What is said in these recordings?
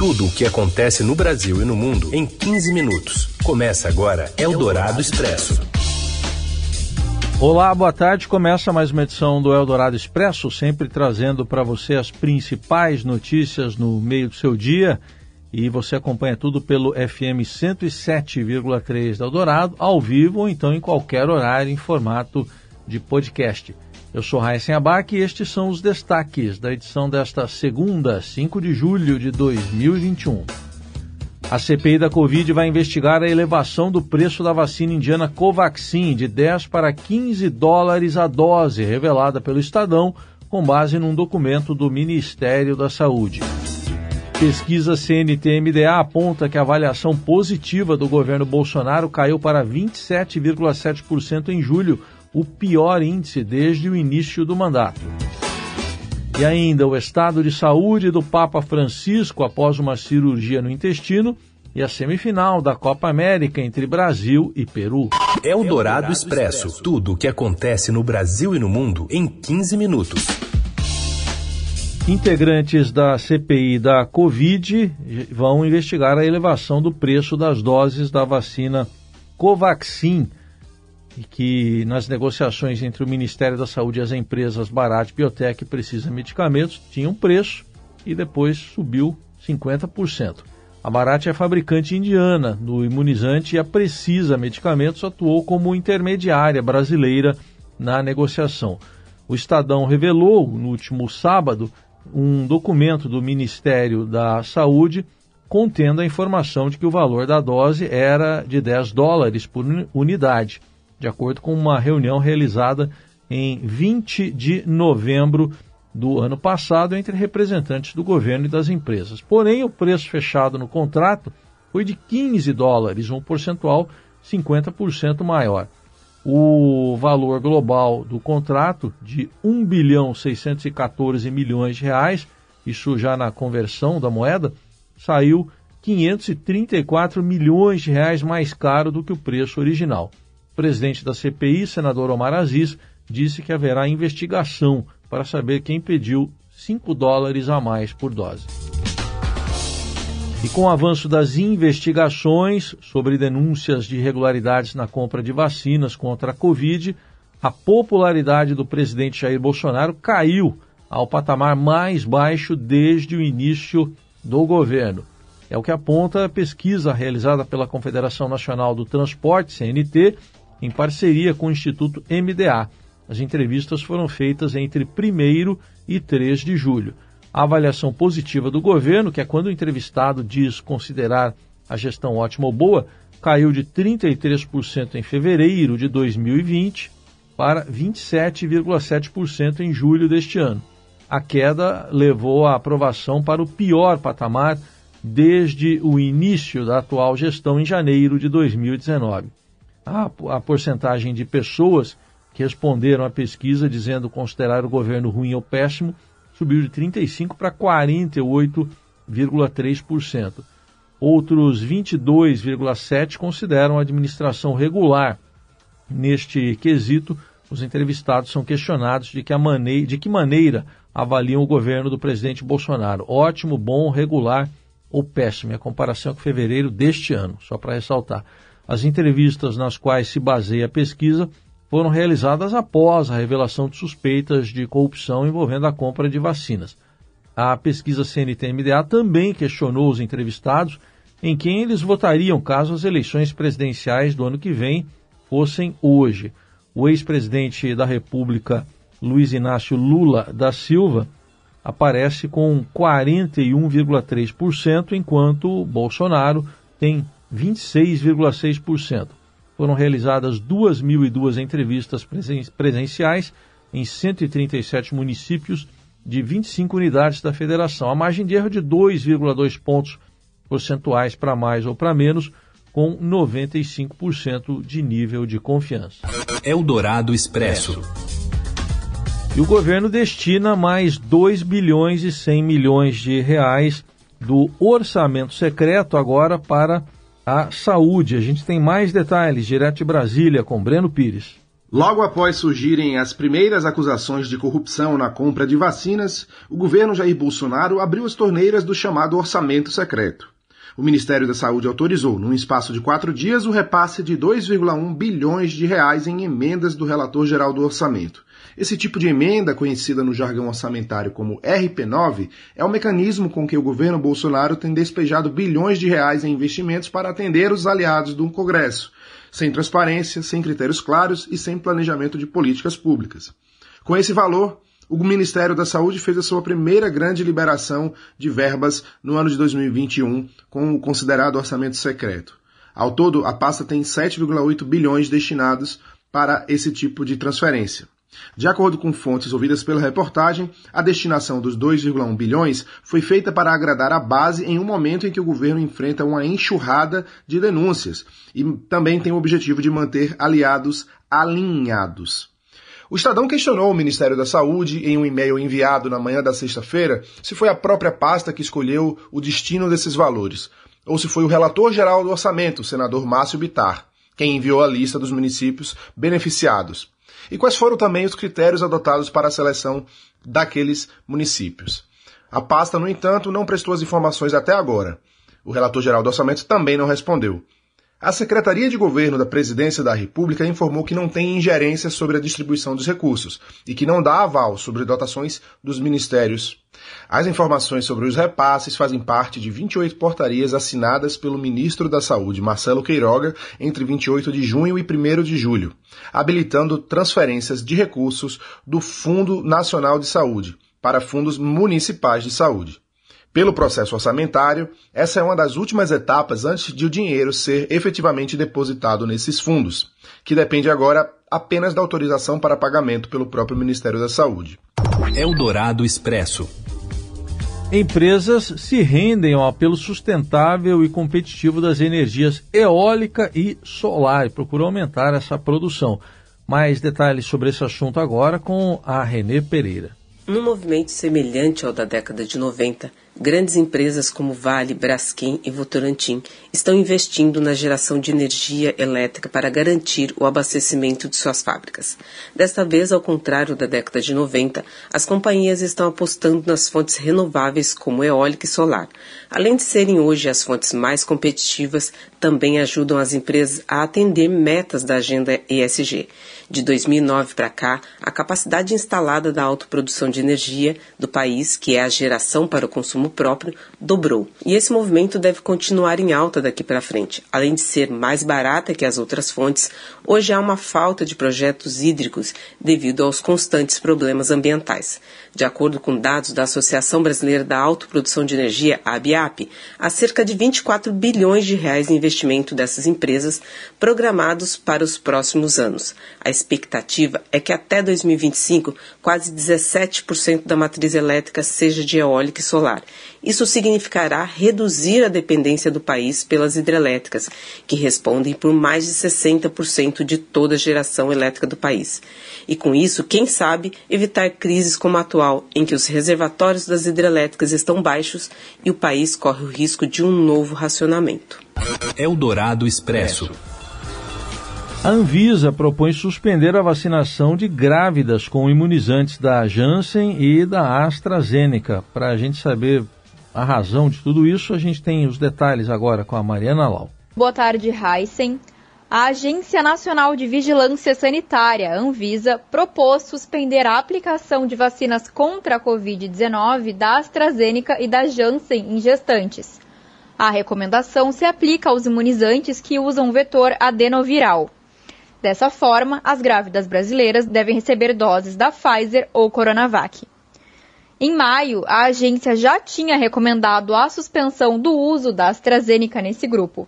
Tudo o que acontece no Brasil e no mundo em 15 minutos. Começa agora Eldorado Expresso. Olá, boa tarde. Começa mais uma edição do Eldorado Expresso, sempre trazendo para você as principais notícias no meio do seu dia. E você acompanha tudo pelo FM 107,3 da Eldorado, ao vivo ou então em qualquer horário em formato de podcast. Eu sou Raíssen Abac e estes são os destaques da edição desta segunda, 5 de julho de 2021. A CPI da Covid vai investigar a elevação do preço da vacina indiana Covaxin de 10 para 15 dólares a dose, revelada pelo Estadão, com base num documento do Ministério da Saúde. Pesquisa CNT-MDA aponta que a avaliação positiva do governo Bolsonaro caiu para 27,7% em julho, o pior índice desde o início do mandato. E ainda o estado de saúde do Papa Francisco após uma cirurgia no intestino e a semifinal da Copa América entre Brasil e Peru. É o Dourado Expresso. Tudo o que acontece no Brasil e no mundo em 15 minutos. Integrantes da CPI da Covid vão investigar a elevação do preço das doses da vacina Covaxin e que nas negociações entre o Ministério da Saúde e as empresas Barat Biotech Precisa Medicamentos tinha um preço e depois subiu 50%. A Barat é fabricante indiana do imunizante e a Precisa Medicamentos atuou como intermediária brasileira na negociação. O Estadão revelou no último sábado um documento do Ministério da Saúde contendo a informação de que o valor da dose era de 10 dólares por unidade de acordo com uma reunião realizada em 20 de novembro do ano passado entre representantes do governo e das empresas. Porém, o preço fechado no contrato foi de 15 dólares, um percentual 50% maior. O valor global do contrato de 1 bilhão 614 milhões de reais, isso já na conversão da moeda, saiu 534 milhões de reais mais caro do que o preço original presidente da CPI, senador Omar Aziz, disse que haverá investigação para saber quem pediu 5 dólares a mais por dose. E com o avanço das investigações sobre denúncias de irregularidades na compra de vacinas contra a Covid, a popularidade do presidente Jair Bolsonaro caiu ao patamar mais baixo desde o início do governo. É o que aponta a pesquisa realizada pela Confederação Nacional do Transporte, CNT, em parceria com o Instituto MDA. As entrevistas foram feitas entre 1 e 3 de julho. A avaliação positiva do governo, que é quando o entrevistado diz considerar a gestão ótima ou boa, caiu de 33% em fevereiro de 2020 para 27,7% em julho deste ano. A queda levou a aprovação para o pior patamar desde o início da atual gestão em janeiro de 2019 a, a porcentagem de pessoas que responderam à pesquisa dizendo considerar o governo ruim ou péssimo subiu de 35% para 48,3%. Outros 22,7% consideram a administração regular. Neste quesito, os entrevistados são questionados de que, maneira, de que maneira avaliam o governo do presidente Bolsonaro. Ótimo, bom, regular ou péssimo. É a comparação com fevereiro deste ano, só para ressaltar. As entrevistas nas quais se baseia a pesquisa foram realizadas após a revelação de suspeitas de corrupção envolvendo a compra de vacinas. A pesquisa CNT-MDA também questionou os entrevistados em quem eles votariam caso as eleições presidenciais do ano que vem fossem hoje. O ex-presidente da República, Luiz Inácio Lula da Silva, aparece com 41,3%, enquanto Bolsonaro tem 26,6%. Foram realizadas 2.002 entrevistas presenciais em 137 municípios de 25 unidades da federação. A margem de erro de 2,2 pontos percentuais para mais ou para menos, com 95% de nível de confiança. Eldorado Expresso. E o governo destina mais 2 bilhões e 100 milhões de reais do orçamento secreto agora para a saúde. A gente tem mais detalhes direto de Brasília com Breno Pires. Logo após surgirem as primeiras acusações de corrupção na compra de vacinas, o governo Jair Bolsonaro abriu as torneiras do chamado orçamento secreto. O Ministério da Saúde autorizou, num espaço de quatro dias, o repasse de 2,1 bilhões de reais em emendas do relator geral do orçamento. Esse tipo de emenda, conhecida no jargão orçamentário como RP9, é o mecanismo com que o governo Bolsonaro tem despejado bilhões de reais em investimentos para atender os aliados do Congresso sem transparência, sem critérios claros e sem planejamento de políticas públicas. Com esse valor, o Ministério da Saúde fez a sua primeira grande liberação de verbas no ano de 2021, com o considerado orçamento secreto. Ao todo, a pasta tem 7,8 bilhões destinados para esse tipo de transferência. De acordo com fontes ouvidas pela reportagem, a destinação dos 2,1 bilhões foi feita para agradar a base em um momento em que o governo enfrenta uma enxurrada de denúncias e também tem o objetivo de manter aliados alinhados. O Estadão questionou o Ministério da Saúde em um e-mail enviado na manhã da sexta-feira se foi a própria pasta que escolheu o destino desses valores, ou se foi o relator geral do orçamento, o senador Márcio Bitar, quem enviou a lista dos municípios beneficiados. E quais foram também os critérios adotados para a seleção daqueles municípios. A pasta, no entanto, não prestou as informações até agora. O relator geral do orçamento também não respondeu. A Secretaria de Governo da Presidência da República informou que não tem ingerência sobre a distribuição dos recursos e que não dá aval sobre dotações dos ministérios. As informações sobre os repasses fazem parte de 28 portarias assinadas pelo ministro da Saúde, Marcelo Queiroga, entre 28 de junho e 1 de julho, habilitando transferências de recursos do Fundo Nacional de Saúde para fundos municipais de saúde. Pelo processo orçamentário, essa é uma das últimas etapas antes de o dinheiro ser efetivamente depositado nesses fundos, que depende agora apenas da autorização para pagamento pelo próprio Ministério da Saúde. Eldorado Expresso. Empresas se rendem ao apelo sustentável e competitivo das energias eólica e solar e procuram aumentar essa produção. Mais detalhes sobre esse assunto agora com a Renê Pereira. Num movimento semelhante ao da década de 90, Grandes empresas como Vale, Braskem e Votorantim estão investindo na geração de energia elétrica para garantir o abastecimento de suas fábricas. Desta vez, ao contrário da década de 90, as companhias estão apostando nas fontes renováveis como eólica e solar. Além de serem hoje as fontes mais competitivas, também ajudam as empresas a atender metas da agenda ESG. De 2009 para cá, a capacidade instalada da autoprodução de energia do país, que é a geração para o consumo próprio, dobrou. E esse movimento deve continuar em alta daqui para frente. Além de ser mais barata que as outras fontes, hoje há uma falta de projetos hídricos devido aos constantes problemas ambientais. De acordo com dados da Associação Brasileira da Autoprodução de Energia, a ABIAP, há cerca de 24 bilhões de reais em investimento dessas empresas programados para os próximos anos. A expectativa é que até 2025 quase 17% da matriz elétrica seja de eólica e solar. Isso significará reduzir a dependência do país pelas hidrelétricas, que respondem por mais de 60% de toda a geração elétrica do país. E com isso, quem sabe, evitar crises como a atual, em que os reservatórios das hidrelétricas estão baixos e o país corre o risco de um novo racionamento. Eldorado Expresso. A Anvisa propõe suspender a vacinação de grávidas com imunizantes da Janssen e da AstraZeneca. Para a gente saber a razão de tudo isso, a gente tem os detalhes agora com a Mariana Lau. Boa tarde, Heisen. A Agência Nacional de Vigilância Sanitária, Anvisa, propôs suspender a aplicação de vacinas contra a Covid-19 da AstraZeneca e da Janssen em gestantes. A recomendação se aplica aos imunizantes que usam vetor adenoviral. Dessa forma, as grávidas brasileiras devem receber doses da Pfizer ou Coronavac. Em maio, a agência já tinha recomendado a suspensão do uso da AstraZeneca nesse grupo.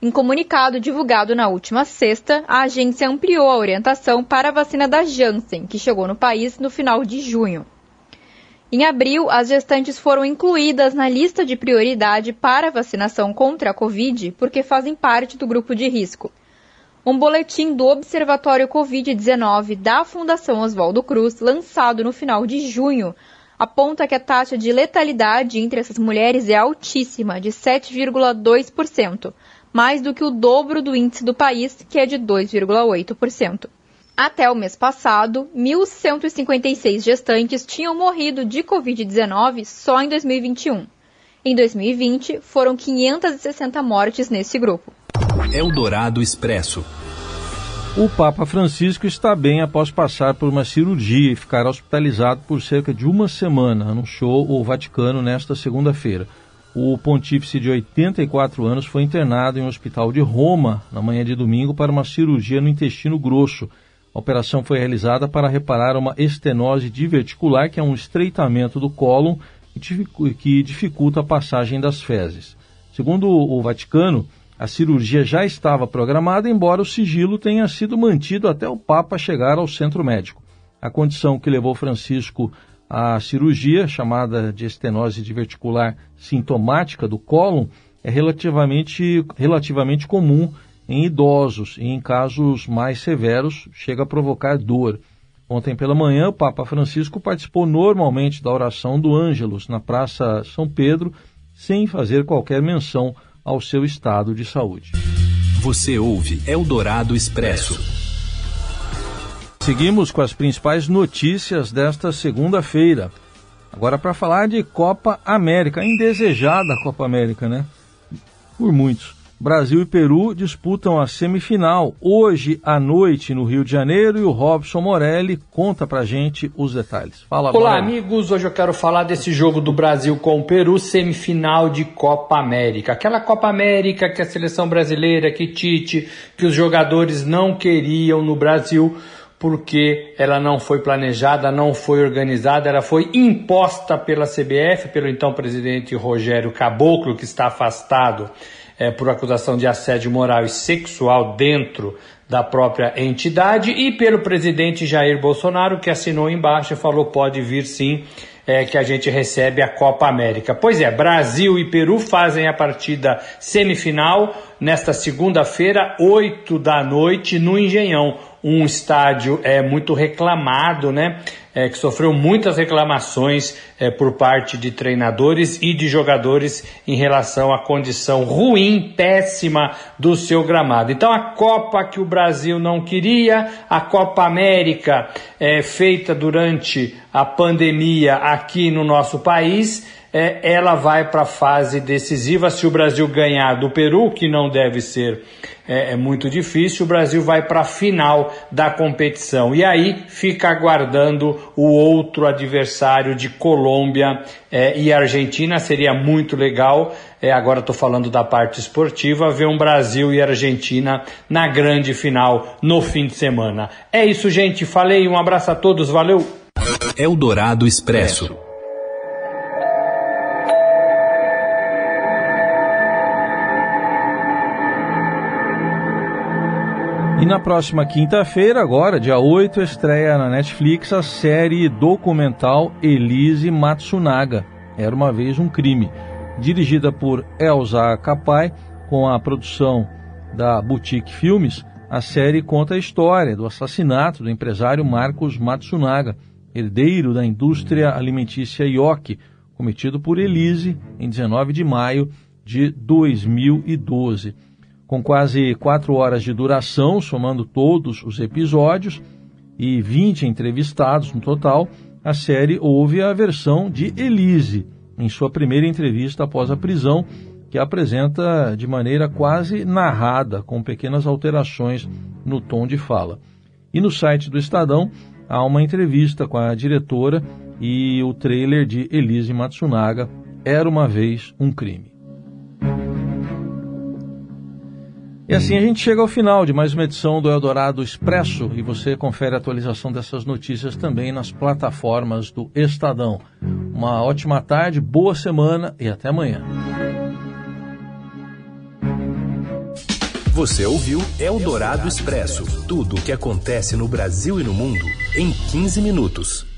Em comunicado divulgado na última sexta, a agência ampliou a orientação para a vacina da Janssen, que chegou no país no final de junho. Em abril, as gestantes foram incluídas na lista de prioridade para vacinação contra a Covid porque fazem parte do grupo de risco. Um boletim do Observatório Covid-19 da Fundação Oswaldo Cruz, lançado no final de junho, aponta que a taxa de letalidade entre essas mulheres é altíssima, de 7,2%, mais do que o dobro do índice do país, que é de 2,8%. Até o mês passado, 1.156 gestantes tinham morrido de Covid-19 só em 2021. Em 2020, foram 560 mortes nesse grupo. Eldorado Expresso. O Papa Francisco está bem após passar por uma cirurgia e ficar hospitalizado por cerca de uma semana, anunciou o Vaticano nesta segunda-feira. O pontífice de 84 anos foi internado em um hospital de Roma na manhã de domingo para uma cirurgia no intestino grosso. A operação foi realizada para reparar uma estenose diverticular, que é um estreitamento do cólon que dificulta a passagem das fezes. Segundo o Vaticano, a cirurgia já estava programada, embora o sigilo tenha sido mantido até o Papa chegar ao centro médico. A condição que levou Francisco à cirurgia, chamada de estenose diverticular sintomática do cólon, é relativamente, relativamente comum em idosos e, em casos mais severos, chega a provocar dor. Ontem pela manhã, o Papa Francisco participou normalmente da oração do Ângelus na Praça São Pedro, sem fazer qualquer menção ao seu estado de saúde. Você ouve Eldorado Expresso. Seguimos com as principais notícias desta segunda-feira. Agora para falar de Copa América, indesejada Copa América, né? Por muitos. Brasil e Peru disputam a semifinal hoje à noite no Rio de Janeiro e o Robson Morelli conta pra gente os detalhes. Fala, Olá, Morelli. amigos. Hoje eu quero falar desse jogo do Brasil com o Peru, semifinal de Copa América. Aquela Copa América que a seleção brasileira, que Tite, que os jogadores não queriam no Brasil porque ela não foi planejada, não foi organizada, ela foi imposta pela CBF, pelo então presidente Rogério Caboclo, que está afastado é, por acusação de assédio moral e sexual dentro da própria entidade e pelo presidente Jair Bolsonaro, que assinou embaixo e falou: pode vir sim. É, que a gente recebe a Copa América. Pois é, Brasil e Peru fazem a partida semifinal nesta segunda-feira, 8 da noite, no Engenhão. Um estádio é muito reclamado, né? é, que sofreu muitas reclamações é, por parte de treinadores e de jogadores em relação à condição ruim, péssima do seu gramado. Então a Copa que o Brasil não queria, a Copa América é, feita durante a pandemia aqui no nosso país, é, ela vai para a fase decisiva. Se o Brasil ganhar do Peru, que não deve ser é, é muito difícil, o Brasil vai para a final da competição. E aí fica aguardando o outro adversário de Colômbia é, e Argentina. Seria muito legal, é, agora estou falando da parte esportiva, ver um Brasil e Argentina na grande final no fim de semana. É isso, gente. Falei, um abraço a todos, valeu! Eldorado Expresso. E na próxima quinta-feira, agora, dia 8, estreia na Netflix a série documental Elise Matsunaga. Era uma vez um crime. Dirigida por Elza Capai, com a produção da Boutique Filmes, a série conta a história do assassinato do empresário Marcos Matsunaga, herdeiro da indústria alimentícia Yoki, cometido por Elise em 19 de maio de 2012 com quase quatro horas de duração, somando todos os episódios, e 20 entrevistados no total, a série houve a versão de Elise, em sua primeira entrevista após a prisão, que apresenta de maneira quase narrada, com pequenas alterações no tom de fala. E no site do Estadão há uma entrevista com a diretora e o trailer de Elise Matsunaga, Era uma vez um crime. E assim a gente chega ao final de mais uma edição do Eldorado Expresso e você confere a atualização dessas notícias também nas plataformas do Estadão. Uma ótima tarde, boa semana e até amanhã. Você ouviu Eldorado Expresso tudo o que acontece no Brasil e no mundo em 15 minutos.